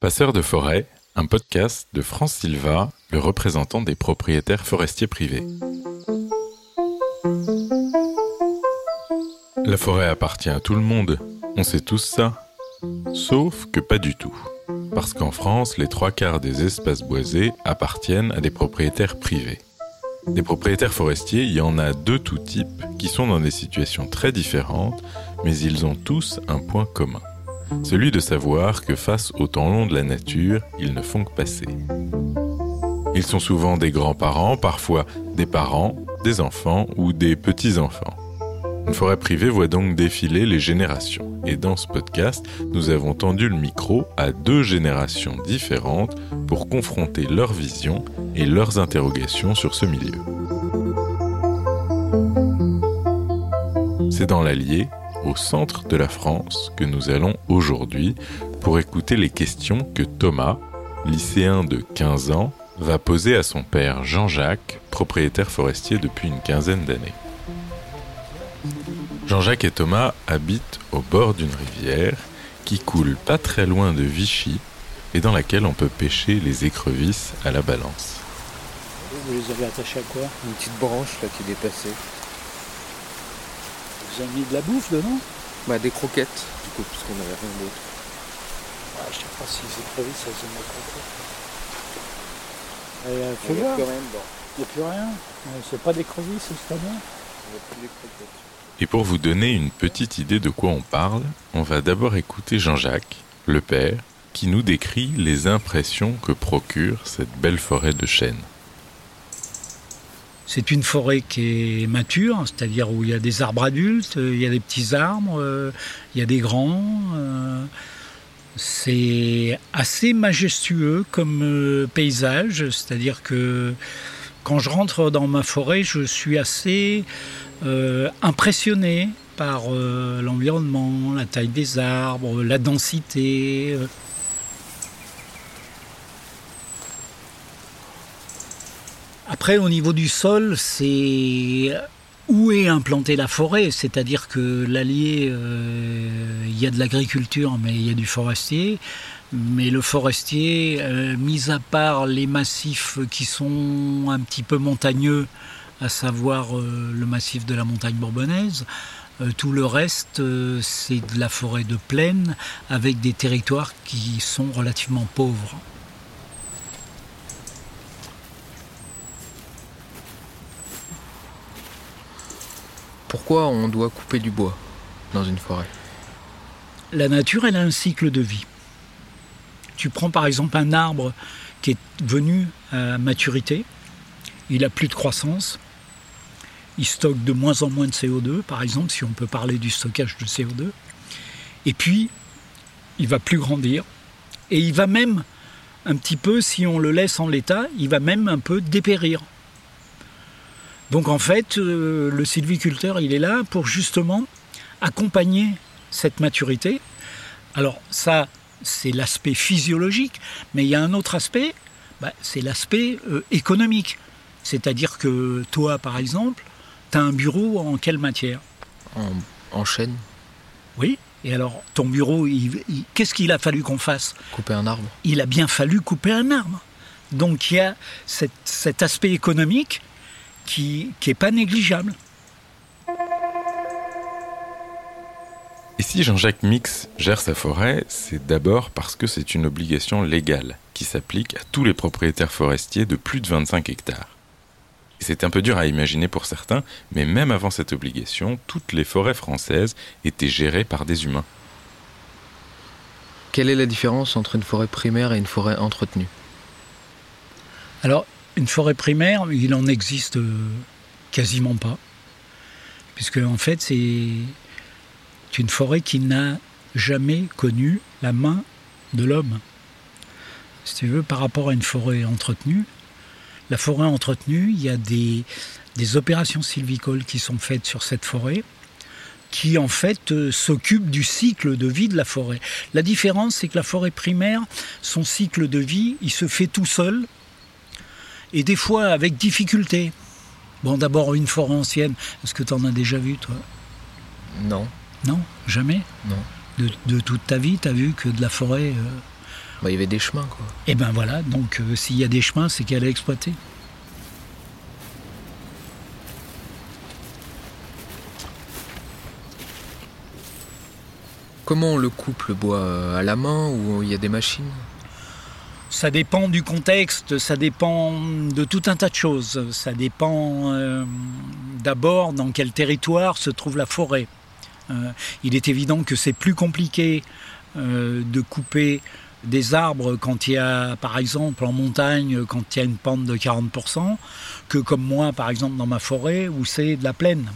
Passeur de forêt, un podcast de France Silva, le représentant des propriétaires forestiers privés. La forêt appartient à tout le monde, on sait tous ça. Sauf que pas du tout. Parce qu'en France, les trois quarts des espaces boisés appartiennent à des propriétaires privés. Des propriétaires forestiers, il y en a de tout type qui sont dans des situations très différentes, mais ils ont tous un point commun celui de savoir que face au temps long de la nature, ils ne font que passer. Ils sont souvent des grands-parents, parfois des parents, des enfants ou des petits-enfants. Une forêt privée voit donc défiler les générations. Et dans ce podcast, nous avons tendu le micro à deux générations différentes pour confronter leurs visions et leurs interrogations sur ce milieu. C'est dans l'Allier au centre de la France que nous allons aujourd'hui pour écouter les questions que Thomas, lycéen de 15 ans, va poser à son père Jean-Jacques, propriétaire forestier depuis une quinzaine d'années. Jean-Jacques et Thomas habitent au bord d'une rivière qui coule pas très loin de Vichy et dans laquelle on peut pêcher les écrevisses à la balance. Vous les avez attachés à quoi? Une petite branche là qui dépassait. Vous avez mis de la bouffe dedans Bah des croquettes, du coup, parce qu'on n'avait rien d'autre. ah, Je sais pas si les écrevisses, elles ont des croquettes. Et, euh, Il y a quand même, bon, il n'y a plus rien. Euh, C'est pas d'écrevisses cette année il y a plus les croquettes. Et pour vous donner une petite idée de quoi on parle, on va d'abord écouter Jean-Jacques, le père, qui nous décrit les impressions que procure cette belle forêt de chênes. C'est une forêt qui est mature, c'est-à-dire où il y a des arbres adultes, euh, il y a des petits arbres, euh, il y a des grands. euh, C'est assez majestueux comme paysage, c'est-à-dire que quand je rentre dans ma forêt, je suis assez impressionné par l'environnement, la taille des arbres, la densité. Après, au niveau du sol, c'est où est implantée la forêt, c'est-à-dire que l'Allier, euh, il y a de l'agriculture, mais il y a du forestier. Mais le forestier, euh, mis à part les massifs qui sont un petit peu montagneux, à savoir euh, le massif de la montagne bourbonnaise, tout le reste, c'est de la forêt de plaine avec des territoires qui sont relativement pauvres. Pourquoi on doit couper du bois dans une forêt? La nature, elle a un cycle de vie. Tu prends par exemple un arbre qui est venu à maturité, il a plus de croissance, il stocke de moins en moins de CO2, par exemple, si on peut parler du stockage de CO2, et puis il va plus grandir, et il va même un petit peu, si on le laisse en l'état, il va même un peu dépérir. Donc en fait, euh, le sylviculteur, il est là pour justement accompagner cette maturité. Alors ça, c'est l'aspect physiologique, mais il y a un autre aspect, bah, c'est l'aspect euh, économique. C'est-à-dire que toi, par exemple, tu as un bureau en quelle matière? En, en chêne Oui. Et alors, ton bureau, il- il- qu'est-ce qu'il a fallu qu'on fasse? Couper un arbre Il a bien fallu couper un arbre. Donc il y a cette- cet aspect économique qui n'est pas négligeable. Et si Jean-Jacques Mix gère sa forêt, c'est d'abord parce que c'est une obligation légale qui s'applique à tous les propriétaires forestiers de plus de 25 hectares. C'est un peu dur à imaginer pour certains, mais même avant cette obligation, toutes les forêts françaises étaient gérées par des humains. Quelle est la différence entre une forêt primaire et une forêt entretenue? Alors, une forêt primaire, il en existe euh, quasiment pas. Puisque, en fait, c'est une forêt qui n'a jamais connu la main de l'homme. Si tu veux, par rapport à une forêt entretenue, la forêt entretenue, il y a des, opérations sylvicoles qui sont faites sur cette forêt qui en fait euh, s'occupent du cycle de vie de la forêt. La différence, c'est que la forêt primaire, son cycle de vie, il se fait tout seul et des fois avec difficulté. Bon, d'abord une forêt ancienne, est-ce que tu en as déjà vu, toi? Non. Non? Jamais? Non. de, de toute ta vie, tu as vu que de la forêt, euh, Bah, il y avait des chemins, quoi. Et ben voilà, donc euh, s'il y a des chemins, c'est qu'elle est exploitée. Comment on le coupe le bois euh, À la main ou il y a des machines? Ça dépend du contexte, ça dépend de tout un tas de choses. Ça dépend euh, d'abord dans quel territoire se trouve la forêt. Euh, il est évident que c'est plus compliqué euh, de couper des arbres quand il y a, par exemple, en montagne, quand il y a une pente de 40%, que comme moi, par exemple, dans ma forêt, où c'est de la plaine.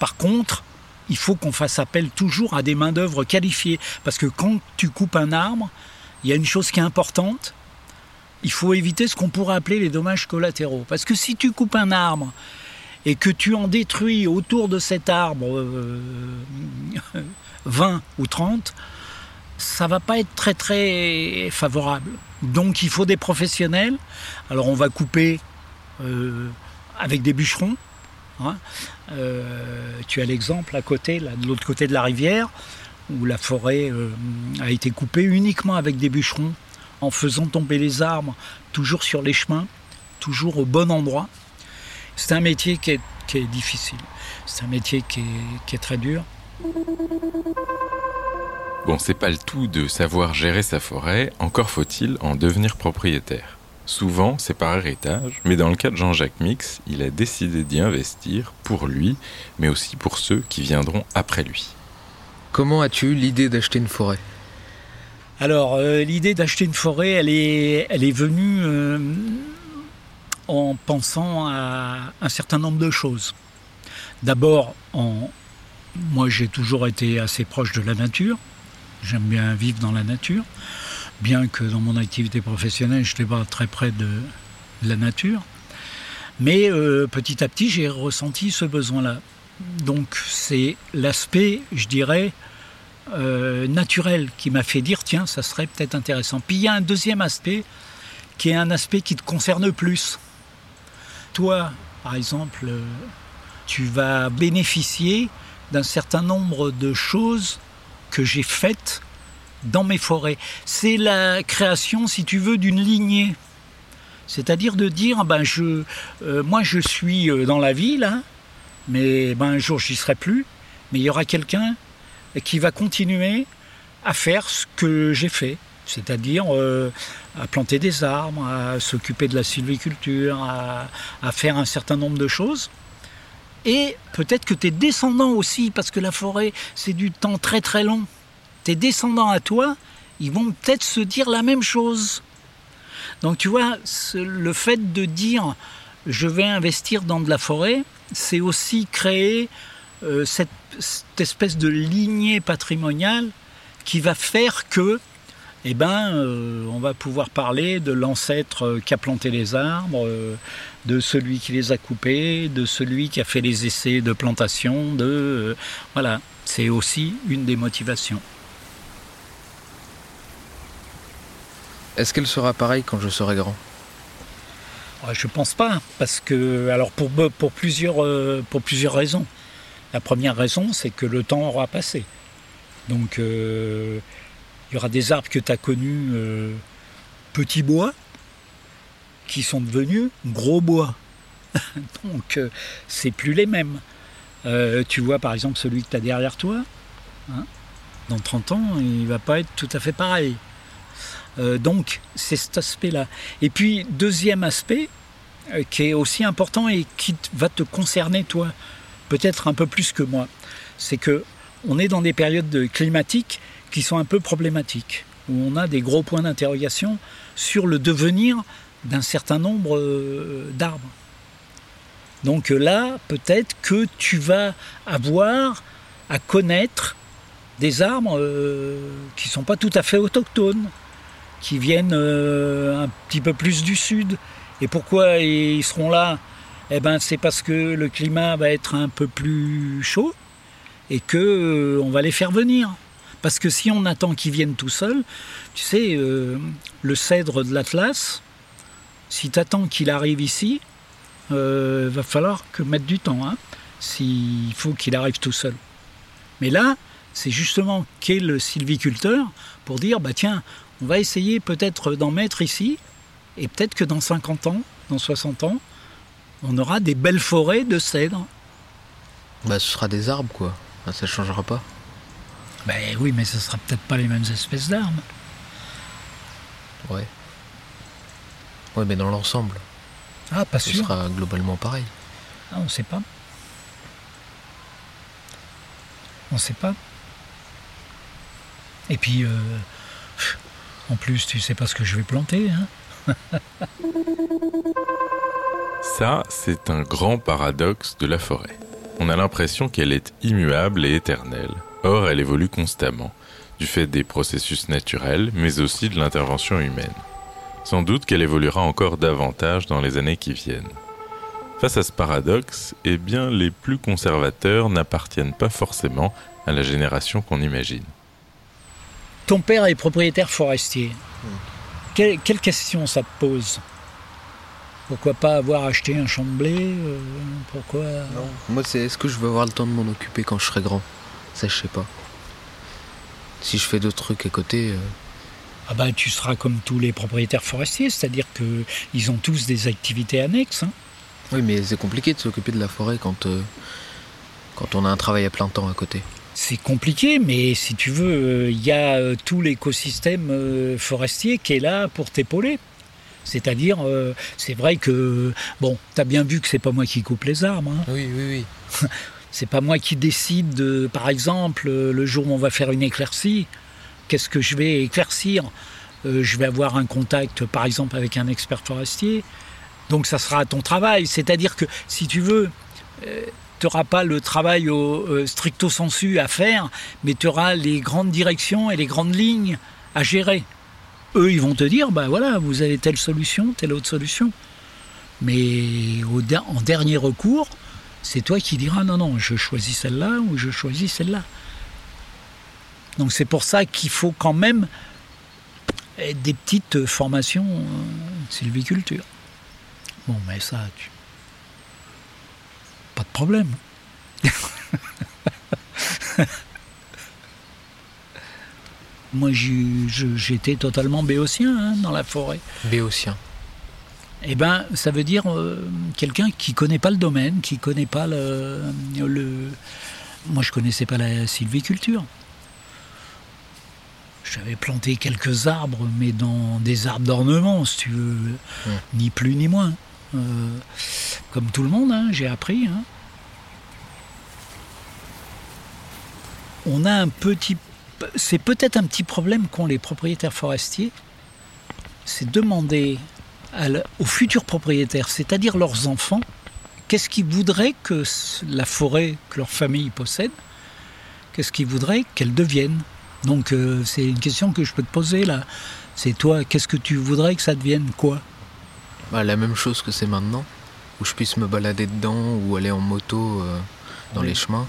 Par contre, il faut qu'on fasse appel toujours à des main-d'œuvre qualifiées. Parce que quand tu coupes un arbre, il y a une chose qui est importante, il faut éviter ce qu'on pourrait appeler les dommages collatéraux. Parce que si tu coupes un arbre et que tu en détruis autour de cet arbre euh, 20 ou 30, ça va pas être très très favorable. Donc il faut des professionnels. Alors on va couper euh, avec des bûcherons. hein. Euh, tu as l'exemple à côté, de l'autre côté de la rivière, où la forêt euh, a été coupée uniquement avec des bûcherons, en faisant tomber les arbres toujours sur les chemins, toujours au bon endroit. C'est un métier qui est, difficile. C'est un métier qui est, qui est très dur. Bon, c'est pas le tout de savoir gérer sa forêt, encore faut-il en devenir propriétaire. Souvent, c'est par héritage, mais dans le cas de Jean-Jacques Mix, il a décidé d'y investir pour lui, mais aussi pour ceux qui viendront après lui. Comment as-tu eu l'idée d'acheter une forêt Alors, euh, l'idée d'acheter une forêt, elle est, venue euh, en pensant à un certain nombre de choses. D'abord, moi j'ai toujours été assez proche de la nature. J'aime bien vivre dans la nature, bien que dans mon activité professionnelle, je n'étais pas très près de la nature. Mais euh, petit à petit, j'ai ressenti ce besoin-là. Donc c'est l'aspect, je dirais, euh, naturel qui m'a fait dire tiens, ça serait peut-être intéressant. Puis il y a un deuxième aspect qui est un aspect qui te concerne plus. Toi, par exemple, euh, tu vas bénéficier d'un certain nombre de choses que j'ai faites dans mes forêts. C'est la création, si tu veux, d'une lignée. C'est-à-dire de dire, ben je, euh, moi je suis dans la ville, hein, mais ben, un jour j'y serai plus, mais il y aura quelqu'un qui va continuer à faire ce que j'ai fait, c'est-à-dire euh, à planter des arbres, à s'occuper de la sylviculture, à, à faire un certain nombre de choses. Et peut-être que tes descendants aussi, parce que la forêt, c'est du temps très très long. Tes descendants à toi, ils vont peut-être se dire la même chose. Donc tu vois, le fait de dire je vais investir dans de la forêt, c'est aussi créer euh, cette, espèce de lignée patrimoniale qui va faire que, eh ben, euh, on va pouvoir parler de l'ancêtre euh, qui a planté les arbres, de celui qui les a coupés, de celui qui a fait les essais de plantation, de voilà, c'est aussi une des motivations. Est-ce qu'elle sera pareille quand je serai grand? Je pense pas, parce que alors euh, pour plusieurs raisons. La première raison, c'est que le temps aura passé. Donc euh, il y aura des arbres que tu as connus euh, petits bois qui sont devenus gros bois. Donc c'est plus les mêmes. Tu vois par exemple celui que tu as derrière toi, hein, dans 30 ans, il va pas être tout à fait pareil. Euh, donc c'est cet aspect-là. Et puis deuxième aspect euh, qui est aussi important et qui va te concerner toi, peut-être un peu plus que moi, c'est que on est dans des périodes de- climatiques qui sont un peu problématiques, où on a des gros points d'interrogation sur le devenir d'un certain nombre euh, d'arbres. Donc là, peut-être que tu vas avoir à connaître des arbres qui ne sont pas tout à fait autochtones, qui viennent euh, un petit peu plus du sud. Et pourquoi ils seront là? Eh ben, c'est parce que le climat va être un peu plus chaud et que euh, on va les faire venir. Parce que si on attend qu'ils viennent tout seuls, tu sais, euh, le cèdre de l'Atlas, si tu attends qu'il arrive ici, euh, va falloir que mettre du temps. Hein, S'il faut qu'il arrive tout seul. Mais là, c'est justement qu'est le sylviculteur pour dire bah tiens, on va essayer peut-être d'en mettre ici, et peut-être que dans 50 ans, dans 60 ans, on aura des belles forêts de cèdres. Bah, ce sera des arbres, quoi. Bah, ça changera pas. Ben oui, mais ce sera peut-être pas les mêmes espèces d'arbres. Ouais. Ouais, mais dans l'ensemble, Ah, pas ce sûr. sera globalement pareil. Ah, on sait pas. On sait pas. Et puis, euh, en plus, tu sais pas ce que je vais planter. Hein Ça, c'est un grand paradoxe de la forêt. On a l'impression qu'elle est immuable et éternelle. Or, elle évolue constamment, du fait des processus naturels, mais aussi de l'intervention humaine. Sans doute qu'elle évoluera encore davantage dans les années qui viennent. Face à ce paradoxe, eh bien, les plus conservateurs n'appartiennent pas forcément à la génération qu'on imagine. Ton père est propriétaire forestier. Quelle, quelle question ça te pose? Pourquoi pas avoir acheté un champ de blé euh, Pourquoi? Moi, c'est est-ce que je vais avoir le temps de m'en occuper quand je serai grand? Ça, je sais pas. Si je fais d'autres trucs à côté, euh, Ah bah tu seras comme tous les propriétaires forestiers, c'est-à-dire que ils ont tous des activités annexes. hein. oui, mais c'est compliqué de s'occuper de la forêt quand, euh, quand on a un travail à plein temps à côté. C'est compliqué, mais si tu veux, euh, il y a euh, tout l'écosystème euh, forestier qui est là pour t'épauler. C'est-à-dire, euh, c'est vrai que, bon, t'as bien vu que c'est pas moi qui coupe les arbres. hein. Oui, oui, oui. C'est pas moi qui décide, de, par exemple, euh, le jour où on va faire une éclaircie, qu'est-ce que je vais éclaircir Euh, Je vais avoir un contact, par exemple, avec un expert forestier. Donc ça sera ton travail. C'est-à-dire que, si tu veux, tu n'auras pas le travail au euh, stricto sensu à faire, mais tu auras les grandes directions et les grandes lignes à gérer. Eux, ils vont te dire, bah voilà, vous avez telle solution, telle autre solution. Mais en dernier recours, c'est toi qui diras non, non, je choisis celle-là ou je choisis celle-là. Donc c'est pour ça qu'il faut quand même des petites formations euh, de sylviculture. Bon, mais ça, tu... pas de problème. Moi, j'étais totalement béotien hein, dans la forêt. Béotien. Eh ben, ça veut dire euh, quelqu'un qui connaît pas le domaine, qui connaît pas le, le- Moi, je connaissais pas la sylviculture. J'avais planté quelques arbres, mais dans des arbres d'ornement, si tu veux, ni plus ni moins. Euh, comme tout le monde, hein, j'ai appris. hein. On a un petit, c'est peut-être un petit problème qu'ont les propriétaires forestiers, c'est demander aux futurs propriétaires, c'est-à-dire leurs enfants, qu'est-ce qu'ils voudraient que la forêt que leur famille possède, qu'est-ce qu'ils voudraient qu'elle devienne. Donc euh, c'est une question que je peux te poser là. C'est toi, qu'est-ce que tu voudrais que ça devienne quoi? Bah, la même chose que c'est maintenant, où je puisse me balader dedans ou aller en moto euh, dans Oui. les chemins.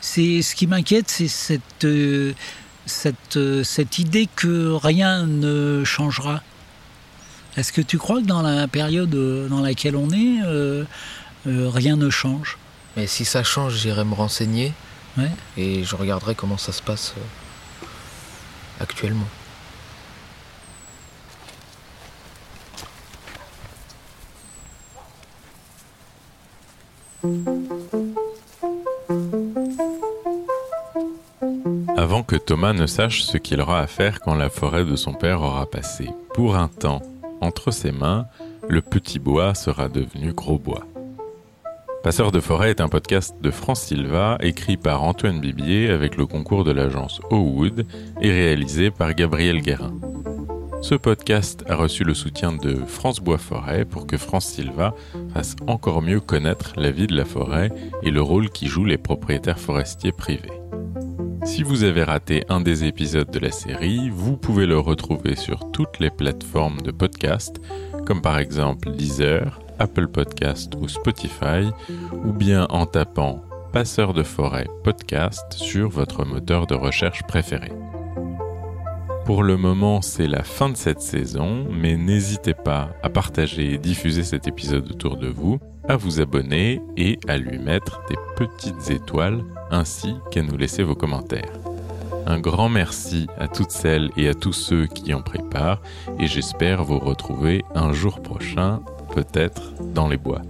C'est ce qui m'inquiète, c'est cette, euh, cette, euh, cette idée que rien ne changera. Est-ce que tu crois que dans la période dans laquelle on est, euh, euh, rien ne change? Mais si ça change, j'irai me renseigner Ouais. et je regarderai comment ça se passe euh, actuellement. Avant que Thomas ne sache ce qu'il aura à faire quand la forêt de son père aura passé, pour un temps, entre ses mains, le petit bois sera devenu gros bois. Passeur de forêt est un podcast de France Silva, écrit par Antoine Bibier avec le concours de l'agence Owood et réalisé par Gabriel Guérin. Ce podcast a reçu le soutien de France Bois Forêt pour que France Silva fasse encore mieux connaître la vie de la forêt et le rôle qu'y jouent les propriétaires forestiers privés. Si vous avez raté un des épisodes de la série, vous pouvez le retrouver sur toutes les plateformes de podcast, comme par exemple Deezer, Apple Podcast ou Spotify, ou bien en tapant Passeur de forêt podcast sur votre moteur de recherche préféré. Pour le moment, c'est la fin de cette saison, mais n'hésitez pas à partager et diffuser cet épisode autour de vous. à vous abonner et à lui mettre des petites étoiles ainsi qu'à nous laisser vos commentaires. Un grand merci à toutes celles et à tous ceux qui en préparent et j'espère vous retrouver un jour prochain, peut-être dans les bois.